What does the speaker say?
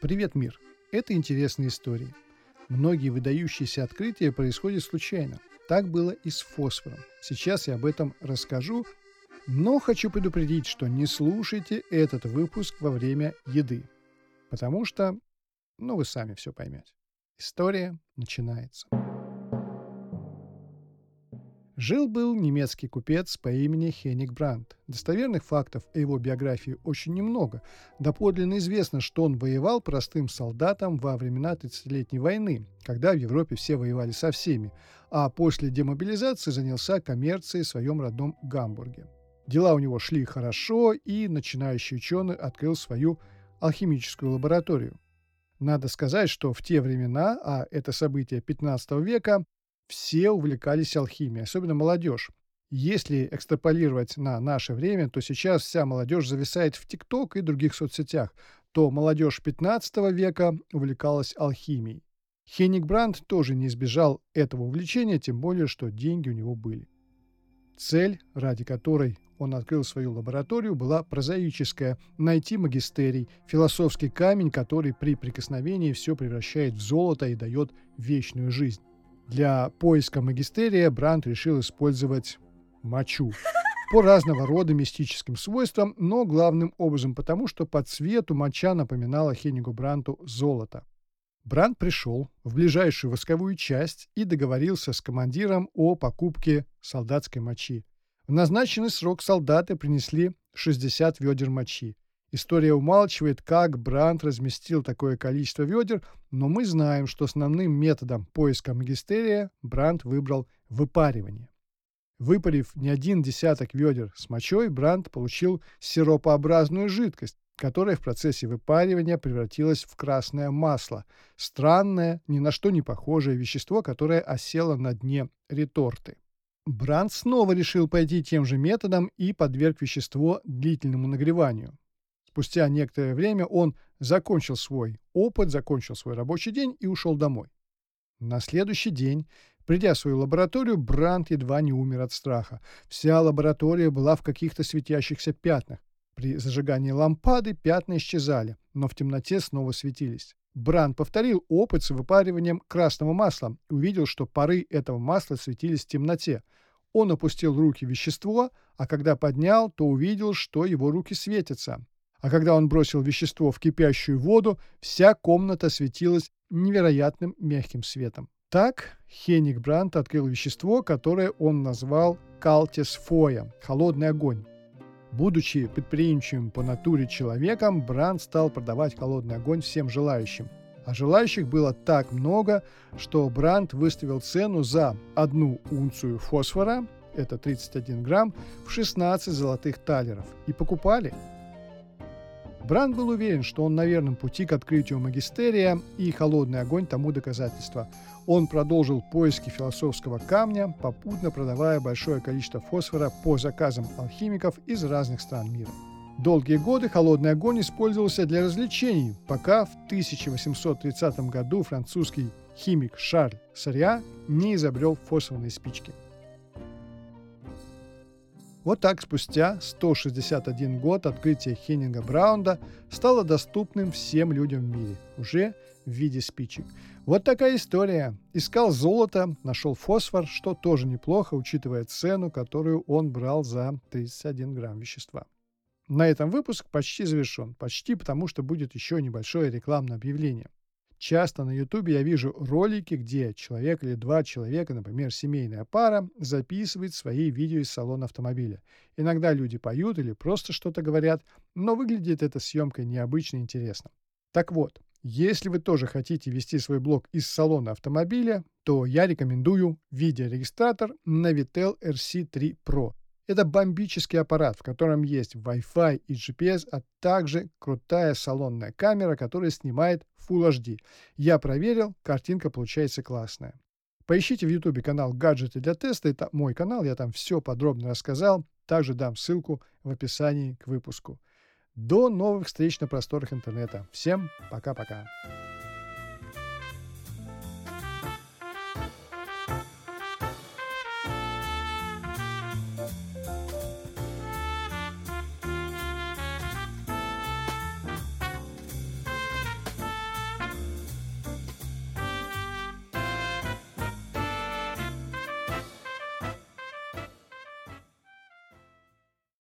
Привет, мир! Это интересные истории. Многие выдающиеся открытия происходят случайно. Так было и с фосфором. Сейчас я об этом расскажу, но хочу предупредить, что не слушайте этот выпуск во время еды, потому что, ну, вы сами все поймете. История начинается. Жил-был немецкий купец по имени Хеник Брандт. Достоверных фактов о его биографии очень немного. Доподлинно известно, что он воевал простым солдатом во времена 30-летней войны, когда в Европе все воевали со всеми, а после демобилизации занялся коммерцией в своем родном Гамбурге. Дела у него шли хорошо, и начинающий ученый открыл свою алхимическую лабораторию. Надо сказать, что в те времена, а это событие 15 века, все увлекались алхимией, особенно молодежь. Если экстраполировать на наше время, то сейчас вся молодежь зависает в ТикТок и других соцсетях, то молодежь 15 века увлекалась алхимией. Хенник Брандт тоже не избежал этого увлечения, тем более, что деньги у него были. Цель, ради которой он открыл свою лабораторию, была прозаическая – найти магистерий, философский камень, который при прикосновении все превращает в золото и дает вечную жизнь. Для поиска магистерия Брандт решил использовать мочу по разного рода мистическим свойствам, но главным образом потому, что по цвету моча напоминала Хеннигу Бранту золото. Брандт пришел в ближайшую восковую часть и договорился с командиром о покупке солдатской мочи. В назначенный срок солдаты принесли 60 ведер мочи. История умалчивает, как Брандт разместил такое количество ведер, но мы знаем, что основным методом поиска магистерия Брандт выбрал выпаривание. Выпарив не один десяток ведер с мочой, Брандт получил сиропообразную жидкость, которая в процессе выпаривания превратилась в красное масло. Странное, ни на что не похожее вещество, которое осело на дне реторты. Брандт снова решил пойти тем же методом и подверг вещество длительному нагреванию. Спустя некоторое время он закончил свой опыт, закончил свой рабочий день и ушел домой. На следующий день, придя в свою лабораторию, Брандт едва не умер от страха. Вся лаборатория была в каких-то светящихся пятнах. При зажигании лампады пятна исчезали, но в темноте снова светились. Бранд повторил опыт с выпариванием красного масла и увидел, что пары этого масла светились в темноте. Он опустил руки в вещество, а когда поднял, то увидел, что его руки светятся а когда он бросил вещество в кипящую воду, вся комната светилась невероятным мягким светом. Так Хеник Брандт открыл вещество, которое он назвал калтесфоя – холодный огонь. Будучи предприимчивым по натуре человеком, Брандт стал продавать холодный огонь всем желающим. А желающих было так много, что Брандт выставил цену за одну унцию фосфора, это 31 грамм, в 16 золотых талеров. И покупали – Бранд был уверен, что он на верном пути к открытию магистерия, и холодный огонь тому доказательство. Он продолжил поиски философского камня, попутно продавая большое количество фосфора по заказам алхимиков из разных стран мира. Долгие годы холодный огонь использовался для развлечений, пока в 1830 году французский химик Шарль Сарья не изобрел фосфорные спички. Вот так спустя 161 год открытие Хеннинга Браунда стало доступным всем людям в мире, уже в виде спичек. Вот такая история. Искал золото, нашел фосфор, что тоже неплохо, учитывая цену, которую он брал за 31 грамм вещества. На этом выпуск почти завершен. Почти потому, что будет еще небольшое рекламное объявление. Часто на Ютубе я вижу ролики, где человек или два человека, например, семейная пара, записывает свои видео из салона автомобиля. Иногда люди поют или просто что-то говорят, но выглядит эта съемка необычно интересно. Так вот, если вы тоже хотите вести свой блог из салона автомобиля, то я рекомендую видеорегистратор Navitel RC3 Pro. Это бомбический аппарат, в котором есть Wi-Fi и GPS, а также крутая салонная камера, которая снимает Full HD. Я проверил, картинка получается классная. Поищите в YouTube канал «Гаджеты для теста». Это мой канал, я там все подробно рассказал. Также дам ссылку в описании к выпуску. До новых встреч на просторах интернета. Всем пока-пока.